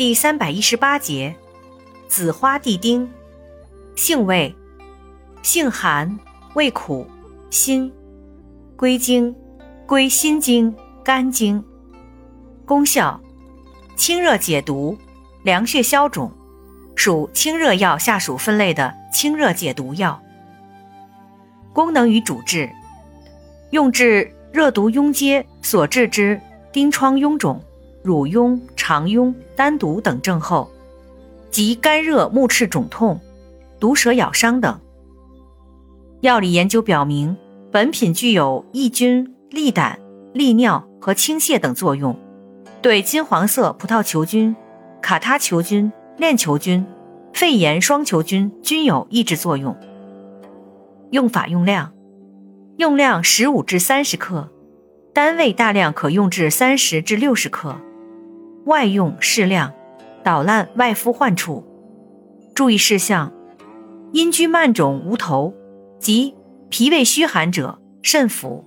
第三百一十八节，紫花地丁，性味，性寒，味苦，辛，归经，归心经、肝经。功效，清热解毒，凉血消肿，属清热药下属分类的清热解毒药。功能与主治，用治热毒壅结所致之疔疮臃肿。乳痈、肠痈、丹毒等症候，及肝热目赤肿痛、毒蛇咬伤等。药理研究表明，本品具有抑菌、利胆、利尿和清泻等作用，对金黄色葡萄球菌、卡他球菌、链球菌、肺炎双球菌均有抑制作用。用法用量：用量十五至三十克，单位大量可用至三十至六十克。外用适量，捣烂外敷患处。注意事项：阴居慢肿无头及脾胃虚寒者慎服。